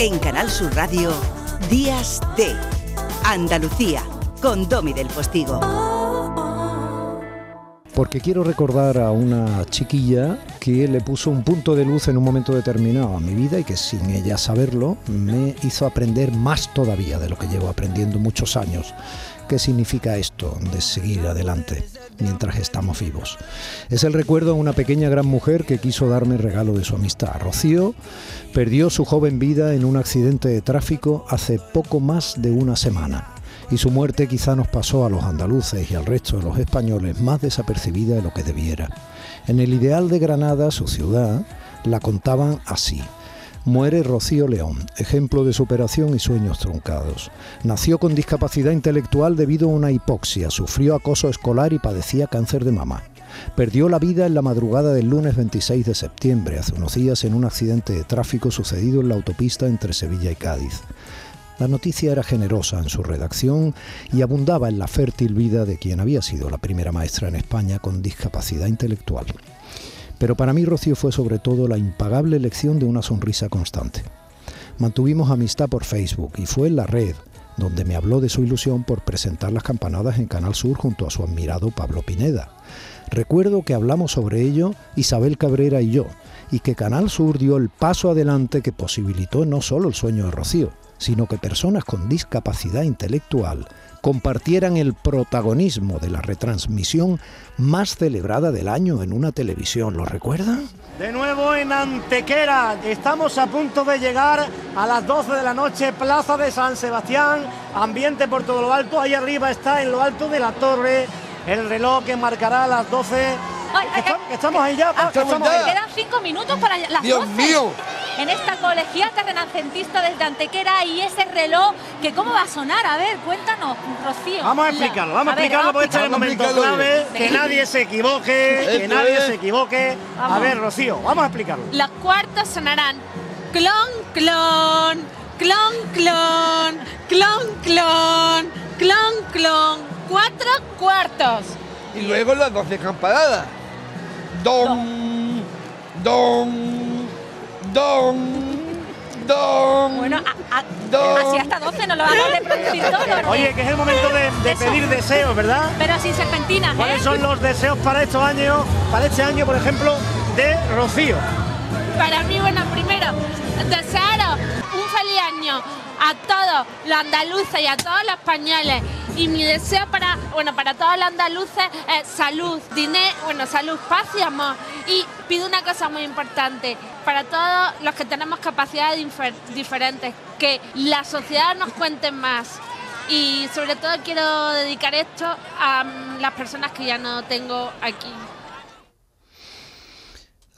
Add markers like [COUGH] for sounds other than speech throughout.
En Canal Sur Radio, Días de Andalucía, con Domi del Postigo. Porque quiero recordar a una chiquilla que le puso un punto de luz en un momento determinado a mi vida y que sin ella saberlo me hizo aprender más todavía de lo que llevo aprendiendo muchos años. ¿Qué significa esto de seguir adelante mientras estamos vivos? Es el recuerdo a una pequeña gran mujer que quiso darme regalo de su amistad. Rocío perdió su joven vida en un accidente de tráfico hace poco más de una semana y su muerte quizá nos pasó a los andaluces y al resto de los españoles más desapercibida de lo que debiera. En el ideal de Granada, su ciudad, la contaban así. Muere Rocío León, ejemplo de superación y sueños truncados. Nació con discapacidad intelectual debido a una hipoxia, sufrió acoso escolar y padecía cáncer de mama. Perdió la vida en la madrugada del lunes 26 de septiembre, hace unos días, en un accidente de tráfico sucedido en la autopista entre Sevilla y Cádiz. La noticia era generosa en su redacción y abundaba en la fértil vida de quien había sido la primera maestra en España con discapacidad intelectual. Pero para mí Rocío fue sobre todo la impagable lección de una sonrisa constante. Mantuvimos amistad por Facebook y fue en la red donde me habló de su ilusión por presentar las campanadas en Canal Sur junto a su admirado Pablo Pineda. Recuerdo que hablamos sobre ello Isabel Cabrera y yo, y que Canal Sur dio el paso adelante que posibilitó no solo el sueño de Rocío, sino que personas con discapacidad intelectual compartieran el protagonismo de la retransmisión más celebrada del año en una televisión. ¿Lo recuerdan? De nuevo en Antequera, estamos a punto de llegar a las 12 de la noche, Plaza de San Sebastián, ambiente por todo lo alto, ahí arriba está en lo alto de la torre el reloj que marcará las 12. estamos ahí ya, ah, Quedan cinco minutos para las Dios mío en esta colegiata renacentista desde Antequera y ese reloj que cómo va a sonar. A ver, cuéntanos, Rocío. Vamos a explicarlo, vamos a explicarlo porque este es el momento clave, que nadie se equivoque, que nadie se equivoque. A ver, Rocío, vamos a explicarlo. Las cuartas sonarán clon, clon, clon, clon, clon, clon, clon, clon, cuatro cuartos. Y luego las doce campanadas. Don, don Don. Don. Bueno, así hasta 12 no lo vamos a producir todo. Oye, que es el momento de, pedir deseos, ¿verdad? Pero sin serpentinas. ¿Cuáles ¿eh? son los deseos para estos años, para este año, por ejemplo, de Rocío? Para mí, bueno, primero, desearos un feliz año a todos los andaluces y a todos los españoles. Y mi deseo para, bueno, para todos los andaluces es salud, dinero, bueno, salud, paz y amor. Y pido una cosa muy importante, para todos los que tenemos capacidades diferentes, que la sociedad nos cuente más. Y sobre todo quiero dedicar esto a las personas que ya no tengo aquí.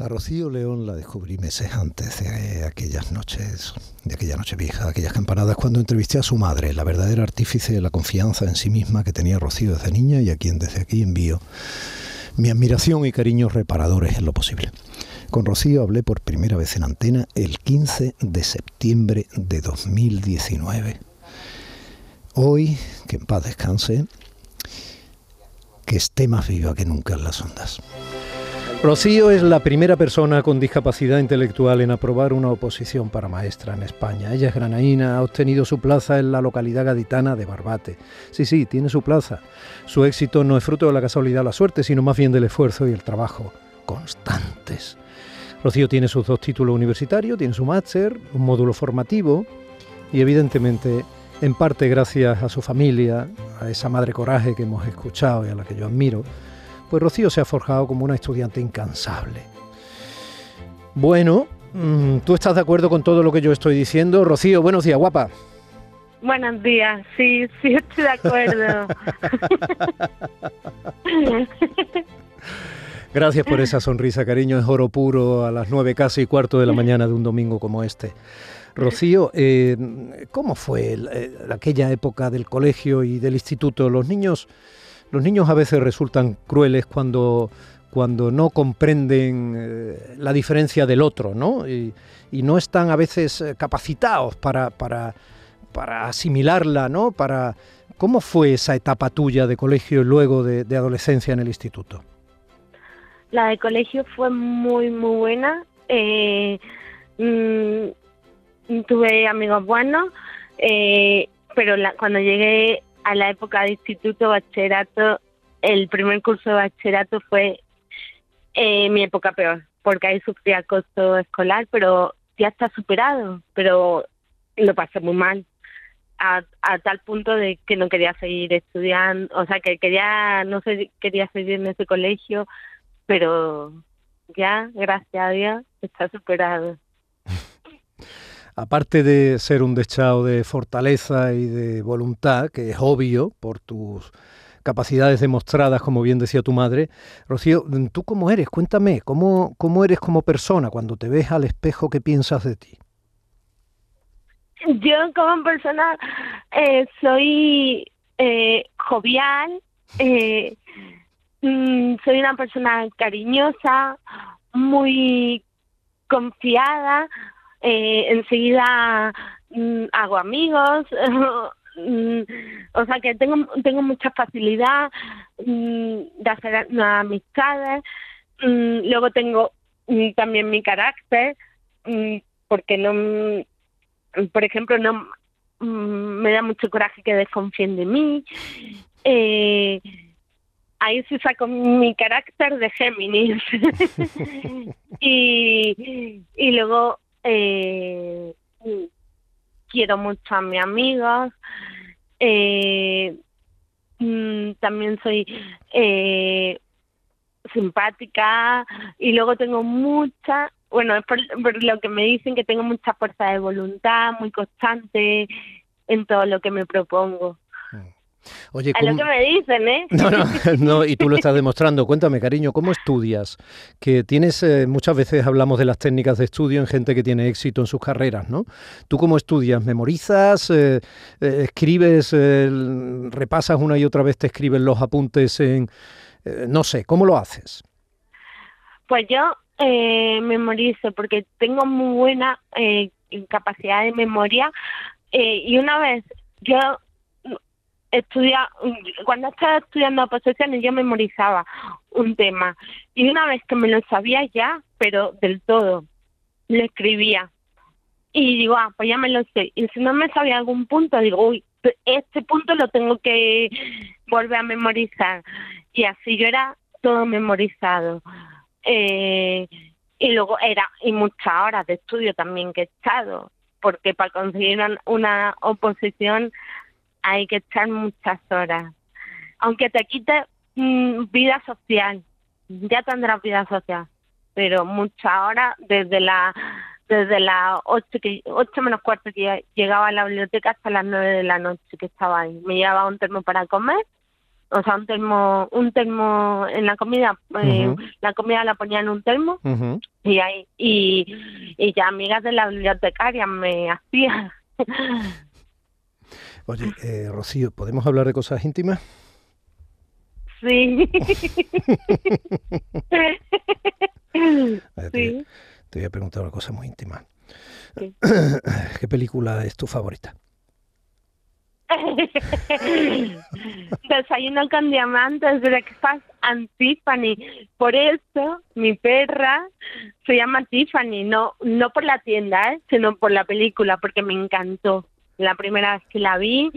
A Rocío León la descubrí meses antes de aquellas noches, de aquella noche vieja, aquellas campanadas, cuando entrevisté a su madre, la verdadera artífice de la confianza en sí misma que tenía Rocío desde niña y a quien desde aquí envío mi admiración y cariños reparadores en lo posible. Con Rocío hablé por primera vez en antena el 15 de septiembre de 2019. Hoy, que en paz descanse, que esté más viva que nunca en las ondas. Rocío es la primera persona con discapacidad intelectual en aprobar una oposición para maestra en España. Ella es granaína, ha obtenido su plaza en la localidad gaditana de Barbate. Sí, sí, tiene su plaza. Su éxito no es fruto de la casualidad o la suerte, sino más bien del esfuerzo y el trabajo constantes. Rocío tiene sus dos títulos universitarios, tiene su máster, un módulo formativo y evidentemente, en parte gracias a su familia, a esa madre coraje que hemos escuchado y a la que yo admiro, pues Rocío se ha forjado como una estudiante incansable. Bueno, mm, ¿tú estás de acuerdo con todo lo que yo estoy diciendo? Rocío, buenos días, guapa. Buenos días, sí, sí estoy de acuerdo. [LAUGHS] Gracias por esa sonrisa, cariño. Es oro puro a las nueve casi y cuarto de la mañana de un domingo como este. Rocío, eh, ¿cómo fue eh, aquella época del colegio y del instituto? Los niños los niños a veces resultan crueles cuando, cuando no comprenden eh, la diferencia del otro, ¿no? Y, no están a veces eh, capacitados para, para, para, asimilarla, ¿no? Para, ¿Cómo fue esa etapa tuya de colegio y luego de, adolescencia en el instituto? La de colegio fue muy, muy buena. Eh, mm, tuve amigos buenos, pero la- cuando llegué a la época de instituto, bachillerato, el primer curso de bachillerato fue eh, mi época peor, porque ahí sufrí acoso escolar, pero ya está superado, pero lo pasé muy mal. A, a tal punto de que no quería seguir estudiando, o sea, que quería, no sé, quería seguir en ese colegio, pero ya, gracias a Dios, está superado. Aparte de ser un dechado de fortaleza y de voluntad, que es obvio por tus capacidades demostradas, como bien decía tu madre, Rocío, ¿tú cómo eres? Cuéntame, ¿cómo, cómo eres como persona cuando te ves al espejo? ¿Qué piensas de ti? Yo como persona eh, soy eh, jovial, eh, mm, soy una persona cariñosa, muy confiada, eh, enseguida mm, hago amigos, [LAUGHS] mm, o sea que tengo tengo mucha facilidad mm, de hacer amistades, luego tengo también mi carácter, porque no por ejemplo, no me da mucho coraje que desconfíen de mí. Eh, ahí sí saco mi carácter de Géminis. [LAUGHS] [LAUGHS] y, y luego eh, quiero mucho a mis amigos. Eh, mm, también soy eh, simpática y luego tengo mucha bueno, es por, por lo que me dicen que tengo mucha fuerza de voluntad, muy constante en todo lo que me propongo. Oye, A lo ¿cómo- que me dicen, ¿eh? No, no, [LAUGHS] no, y tú lo estás demostrando. Cuéntame, cariño, ¿cómo estudias? Que tienes, eh, muchas veces hablamos de las técnicas de estudio en gente que tiene éxito en sus carreras, ¿no? ¿Tú cómo estudias? ¿Memorizas? Eh, eh, ¿Escribes? ¿Repasas una y otra vez? ¿Te escriben los apuntes en...? no sé, ¿cómo lo haces? Pues yo eh, memorizo porque tengo muy buena eh, capacidad de memoria y una vez yo estudia cuando estaba estudiando oposiciones yo memorizaba un tema. Y una vez que me lo sabía ya pero del todo lo escribía. Y digo ah pues ya me lo sé y si no me sabía algún punto digo uy este punto lo tengo que volver a memorizar y así yo era todo memorizado. Eh, y luego era y muchas horas de estudio también que he estado porque para conseguir una, una oposición hay que echar muchas horas. Aunque te quite mm, vida social ya tendrás vida social pero muchas horas desde la desde las ocho que ocho menos cuarto que llegaba a la biblioteca hasta las nueve de la noche que estaba ahí. Me llevaba un termo para comer o sea un termo un termo en la comida eh, la comida la ponía en un termo y ahí y, y ya amigas de la bibliotecaria me [LAUGHS] hacían Oye, eh, Rocío, ¿podemos hablar de cosas íntimas? sí [LAUGHS] te, sí te voy a preguntar una cosa muy íntima. Sí. [CLEARS THROAT] ¿Qué película es tu favorita? [LAUGHS] Desayuno con diamantes, breakfast and Tiffany. Por eso mi perra se llama Tiffany, no no por la tienda, ¿eh? sino por la película, porque me encantó. La primera vez que la vi,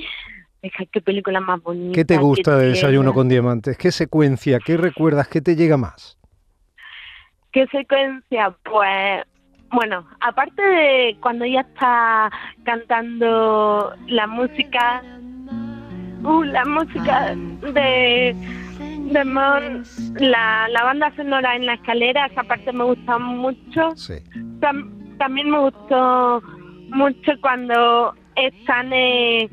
dije, qué película más bonita. ¿Qué te gusta de Desayuno tierna". con Diamantes? ¿Qué secuencia? ¿Qué recuerdas? ¿Qué te llega más? ¿Qué secuencia? Pues, bueno, aparte de cuando ella está cantando la música, uh, la música de, de Mon, la, la banda sonora en la escalera, esa parte me gusta mucho. Sí. Tam- también me gustó mucho cuando están eh,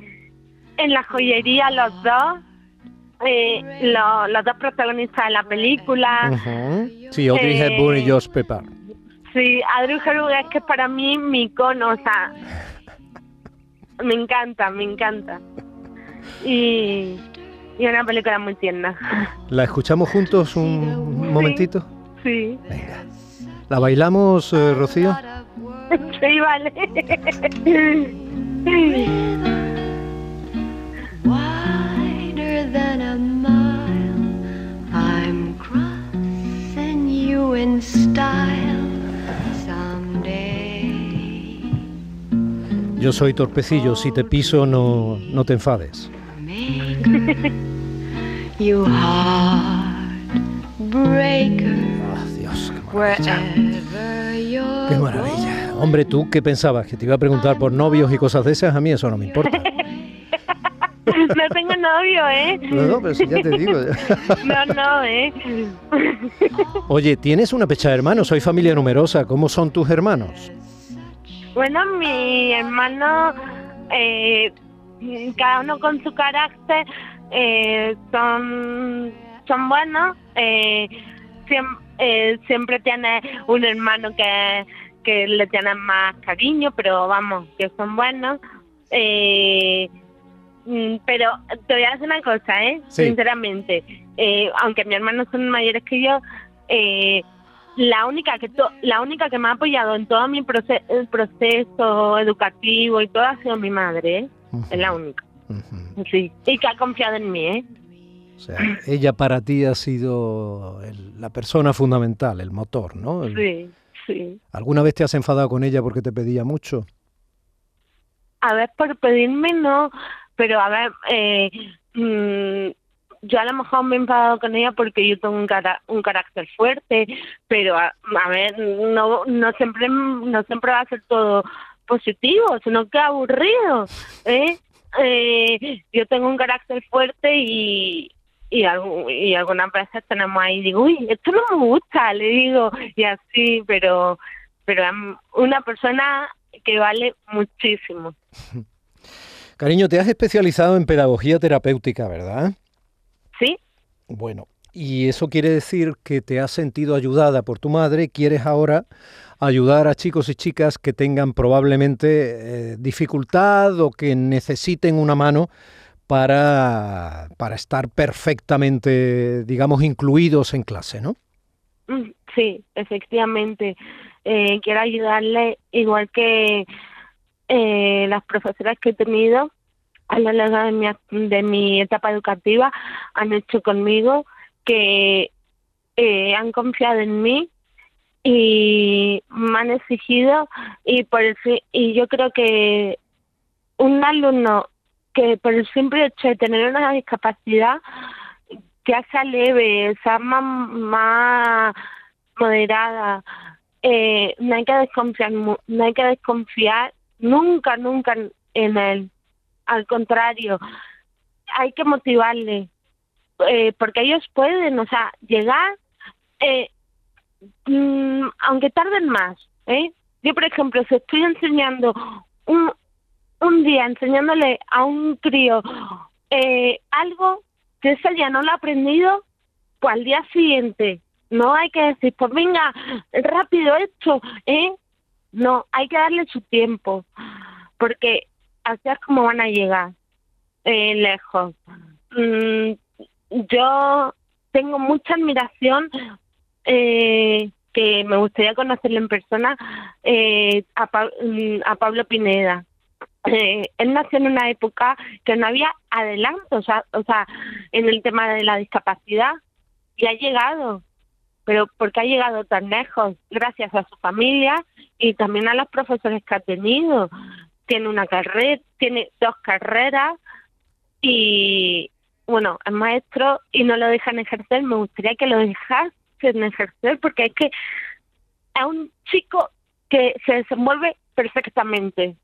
en la joyería los dos, eh, lo- los dos protagonistas de la película. Ujú. Sí, Audrey Eh, Hepburn y Josh Pepper. Sí, Audrey Hepburn es que para mí mi icono, o sea, me encanta, me encanta. Y, y una película muy tierna. ¿La escuchamos juntos un momentito? Sí, Venga. ¿La bailamos, eh, Rocío? [LAUGHS] sí, vale. [LAUGHS] Yo soy torpecillo, si te piso no, no te enfades. you heartbreaker, Ah, Dios, qué maravilla. Qué maravilla. Hombre, ¿tú qué pensabas? ¿Que te iba a preguntar por novios y cosas de esas? A mí eso no me importa. [LAUGHS] No tengo novio, ¿eh? No, no, pero si ya te digo. [LAUGHS] No, no, ¿eh? [LAUGHS] Oye, tienes una pecha de hermanos, soy familia numerosa. ¿Cómo son tus hermanos? Bueno, mi hermano, eh, cada uno con su carácter, eh, son, son buenos. Eh, siem- eh, siempre tiene un hermano que, que le tiene más cariño, pero vamos, que son buenos. Eh, mm, pero te voy a decir una cosa, ¿eh? Sí. Sinceramente, eh, aunque mis hermanos son mayores que yo, eh, la única que to- la única que me ha apoyado en todo mi proce- el proceso educativo y todo ha sido mi madre, ¿eh? es la única, sí, y que ha confiado en mí, ¿eh? O sea, ella para ti ha sido el- la persona fundamental, el motor, ¿no? El- Sí, sí. ¿Alguna vez te has enfadado con ella porque te pedía mucho? A ver, por pedirme no, pero a ver, eh, mm, yo a lo mejor me he enfadado con ella porque yo tengo un, cara- un carácter fuerte, pero a, a ver, no, no siempre no siempre va a ser todo positivo, sino que aburrido, ¿eh? Eh, yo tengo un carácter fuerte y y, y algunas veces tenemos ahí digo uy esto no me gusta le digo y así pero pero es una persona que vale muchísimo. [LAUGHS] Cariño, te has especializado en pedagogía terapéutica, ¿verdad? sí. Bueno, y eso quiere decir que te has sentido ayudada por tu madre. Quieres ahora ayudar a chicos y chicas que tengan probablemente eh, dificultad o que necesiten una mano para, para estar perfectamente, digamos, incluidos en clase, ¿no? Mm, Sí, efectivamente. Eh, quiero ayudarle, igual que eh, las profesoras que he tenido a lo largo de mi, de mi etapa educativa han hecho conmigo, que eh, han confiado en mí y me han exigido y por el y yo creo que un alumno que por el simple hecho de tener una discapacidad ya sea leve, sea más, más moderada, eh, no hay que desconfiar, no hay que desconfiar nunca, nunca en- en él. Al contrario, hay que motivarle, eh, porque ellos pueden, o sea, llegar, eh, mm, aunque tarden más, ¿eh? Yo, por ejemplo, si estoy enseñando un, un día, enseñándole a un crío eh, algo que ese día no lo ha aprendido, pues al día siguiente no hay que decir, pues venga, rápido esto, ¿eh? No, hay que darle su tiempo, porque así es como van a llegar eh, lejos. Mm, yo tengo mucha admiración eh, que me gustaría conocerle en persona eh, a, Pa- mm, a Pablo Pineda. Eh, él nació en una época que no había adelanto, o sea, o sea, en el tema de la discapacidad y ha llegado, pero porque ha llegado tan lejos, gracias a su familia y también a los profesores que ha tenido. Tiene una carrera, tiene dos carreras y bueno, es maestro y no lo dejan ejercer. Me gustaría que lo dejasen ejercer porque es que es un chico que se desenvuelve perfectamente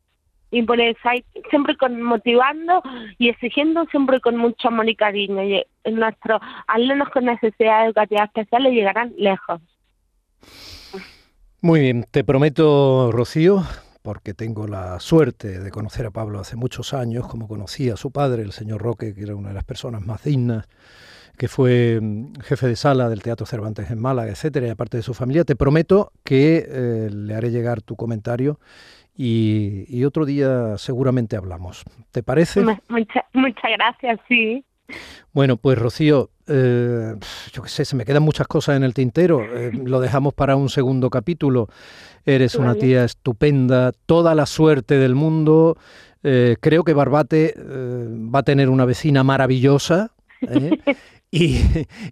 y por eso hay siempre con motivando y exigiendo siempre con mucho amor y cariño. Y nuestros alumnos con necesidades educativas especiales llegarán lejos. Muy bien, te prometo, Rocío, porque tengo la suerte de conocer a Pablo hace muchos años, como conocía a su padre, el señor Roque, que era una de las personas más dignas, que fue mm, jefe de sala del Teatro Cervantes en Málaga, etcétera, y aparte de su familia, te prometo que eh, le haré llegar tu comentario y, y otro día seguramente hablamos. ¿Te parece? Mu- mucha- muchas gracias sí Bueno, pues Rocío, eh, yo qué sé, se me quedan muchas cosas en el tintero. eh, lo dejamos para un segundo capítulo. Eres una tía estupenda, toda la suerte del mundo. eh, creo que Barbate va a tener una vecina maravillosa. [LAUGHS] Y,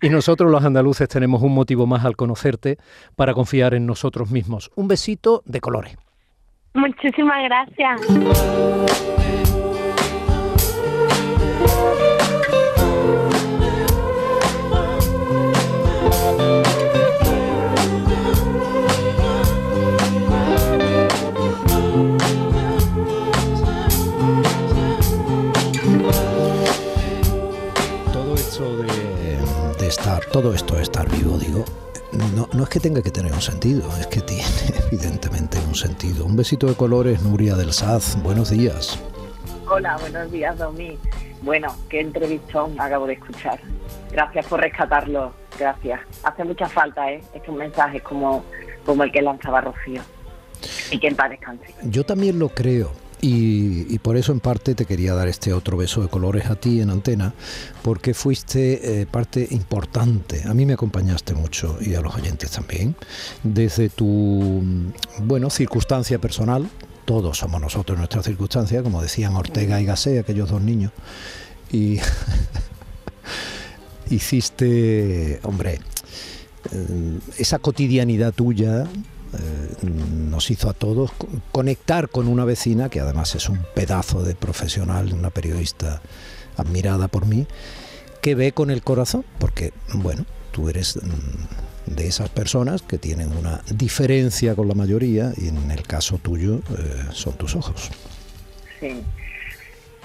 y nosotros los andaluces tenemos un motivo más al conocerte para confiar en nosotros mismos. Un besito de colores. Muchísimas gracias. Todo esto de, estar, vivo, digo, no, no es que tenga que tener un sentido, es que evidentemente un sentido. Un besito de colores, Nuria del Saz, buenos días. Hola, buenos días, Domi. Bueno, qué entrevistón acabo de escuchar. Gracias por rescatarlo, gracias. Hace mucha falta, ¿eh? Estos mensajes como, como el que lanzaba Rocío. Y que en paz descanse. Yo también lo creo. Y, y por eso en parte te quería dar este otro beso de colores a ti en antena, porque fuiste eh, parte importante, a mí me acompañaste mucho y a los oyentes también, desde tu, mm, bueno, circunstancia personal, todos somos nosotros nuestra circunstancia, como decían Ortega y Gasset, aquellos dos niños, y [LAUGHS] hiciste, hombre, eh, esa cotidianidad tuya eh, nos hizo a todos co- conectar con una vecina que además es un pedazo de profesional, una periodista admirada por mí, que ve con el corazón, porque bueno, tú eres mm, de esas personas que tienen una diferencia con la mayoría y en el caso tuyo eh, son tus ojos. Sí.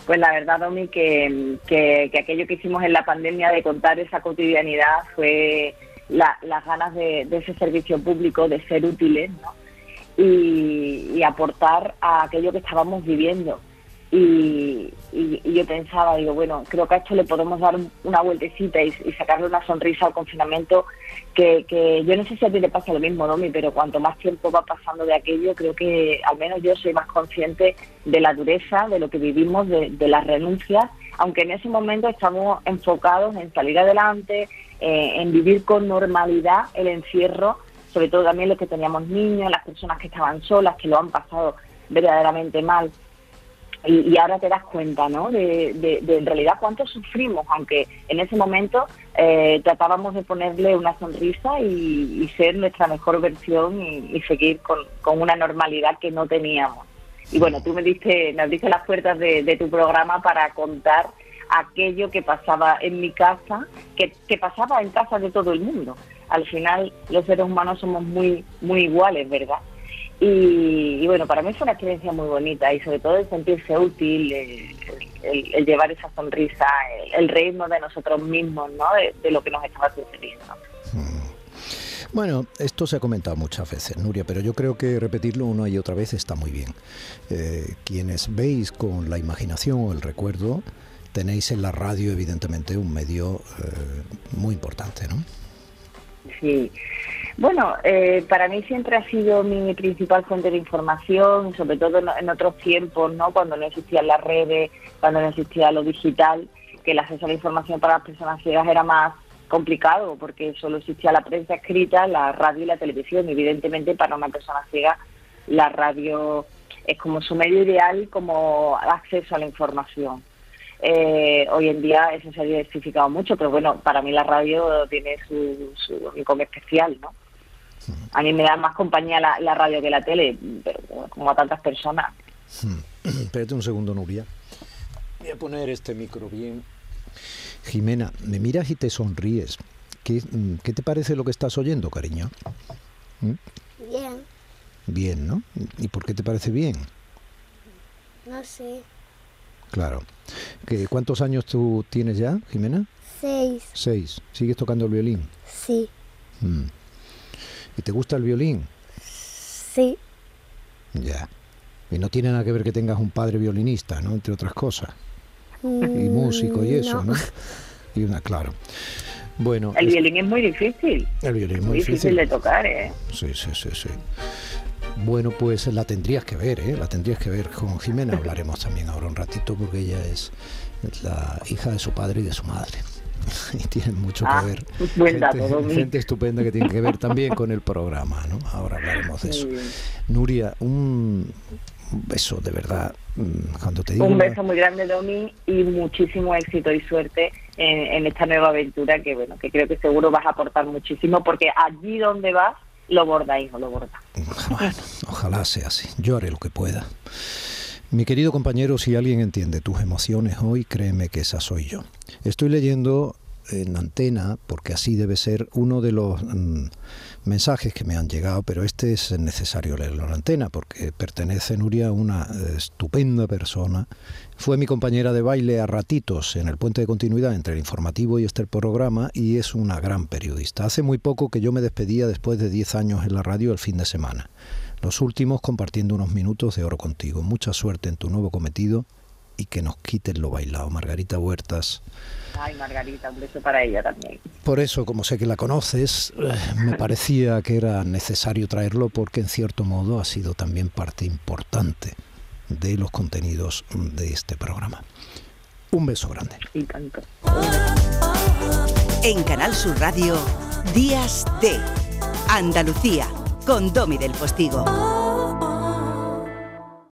Pues la verdad, Domi, que, que aquello que hicimos en la pandemia de contar esa cotidianidad fue la- las ganas de, de ese servicio público, de ser útiles ¿no? y, y aportar a aquello que estábamos viviendo. Y, y- y yo pensaba, digo, bueno, creo que a esto le podemos dar un- una vueltecita y, sacarle una sonrisa al confinamiento, que, que yo no sé si a ti te pasa lo mismo, Domi, pero cuanto más tiempo va pasando de aquello, creo que al menos yo soy más consciente de la dureza, de lo que vivimos, de, de las renuncias, aunque en ese momento estamos enfocados en salir adelante, eh, en vivir con normalidad el encierro, sobre todo también los que teníamos niños, las personas que estaban solas, que lo han pasado verdaderamente mal. Y, y ahora te das cuenta, ¿no? De, de- de en realidad cuánto sufrimos, aunque en ese momento eh, tratábamos de ponerle una sonrisa y, y ser nuestra mejor versión y, y seguir con, con una normalidad que no teníamos. Y bueno, tú me diste, nos diste las puertas de, de tu programa para contar aquello que pasaba en mi casa, que, que pasaba en casa de todo el mundo. Al final, los seres humanos somos muy, muy iguales, ¿verdad? Y, bueno, para mí fue una experiencia muy bonita y sobre todo el sentirse útil, el, llevar esa sonrisa, el, el reírnos de nosotros mismos, ¿no? De, lo que nos estaba sucediendo. Bueno, esto se ha comentado muchas veces, Nuria, pero yo creo que repetirlo una y otra vez está muy bien. Eh, quienes veis con la imaginación o el recuerdo, tenéis en la radio, evidentemente, un medio eh, muy importante, ¿no? Sí. Bueno, eh, para mí siempre ha sido mi principal fuente de información, sobre todo en, otros tiempos, ¿no? Cuando no existían las redes, cuando no existía lo digital, que el acceso a la información para las personas ciegas era más complicado porque solo existía la prensa escrita, la radio y la televisión. Evidentemente para una persona ciega la radio es como su medio ideal como acceso a la información. Eh, hoy en día eso se ha diversificado mucho, pero bueno, para mí la radio tiene su, su especial, ¿no? A mí me da más compañía la, la radio que la tele, pero como a tantas personas. [CLEARS THROAT] Espérate un segundo, Nuria. Voy a poner este micro bien. Jimena, me miras y te sonríes. ¿Qué, mm, qué te parece lo que estás oyendo, cariño? ¿Mm? Bien, Bien, ¿no? ¿Y por qué te parece bien? no sé. Claro. ¿Qué, ¿Cuántos años tú tienes ya, Jimena? Seis, Seis. ¿Sigues tocando el violín? sí, Mm. ¿Y te gusta el violín? sí, Ya. Y no tiene nada que ver que tengas un padre violinista, ¿no? Entre otras cosas. Y Mm, músico y eso, ¿no? no. Y una, claro. Bueno, El es- violín es muy difícil, el violín es muy muy difícil de tocar, ¿eh? Sí, sí, sí, sí. Bueno, pues la tendrías que ver, ¿eh? La tendrías que ver. Con Jimena hablaremos también ahora un ratito porque ella es la hija de su padre y de su madre. [LAUGHS] Y tiene mucho Ah, que ver. buen dato, gente, gente estupenda que tiene que ver también con el programa, ¿no? Ahora hablaremos de eso. Nuria, un, beso de verdad. mm, Cuando te digo Un beso muy grande, Domi, y muchísimo éxito y suerte en, en esta nueva aventura que, bueno, que creo que seguro vas a aportar muchísimo, porque allí donde vas lo borda, hijo, lo borda. Bueno, ojalá sea así. Yo haré lo que pueda. Mi querido compañero, si alguien entiende tus emociones hoy, créeme que esa soy yo. Estoy leyendo en antena, porque así debe ser uno de los mm, mensajes que me han llegado, pero este es necesario leerlo en antena, porque pertenece Nuria a una estupenda persona. Fue mi compañera de baile a ratitos en el puente de continuidad entre el informativo y este programa y es una gran periodista. Hace muy poco que yo me despedía después de 10 años en la radio el fin de semana. Los últimos compartiendo unos minutos de oro contigo. Mucha suerte en tu nuevo cometido y que nos quiten lo bailado. Margarita Huertas. Ay, Margarita, un beso para ella también. Por eso, como sé que la conoces, eh, me parecía que era necesario traerlo porque en cierto modo ha sido también parte importante de los contenidos de este programa. Un beso grande. Y tanto. En Canal Sur Radio, Días de Andalucía, con Domi del Postigo.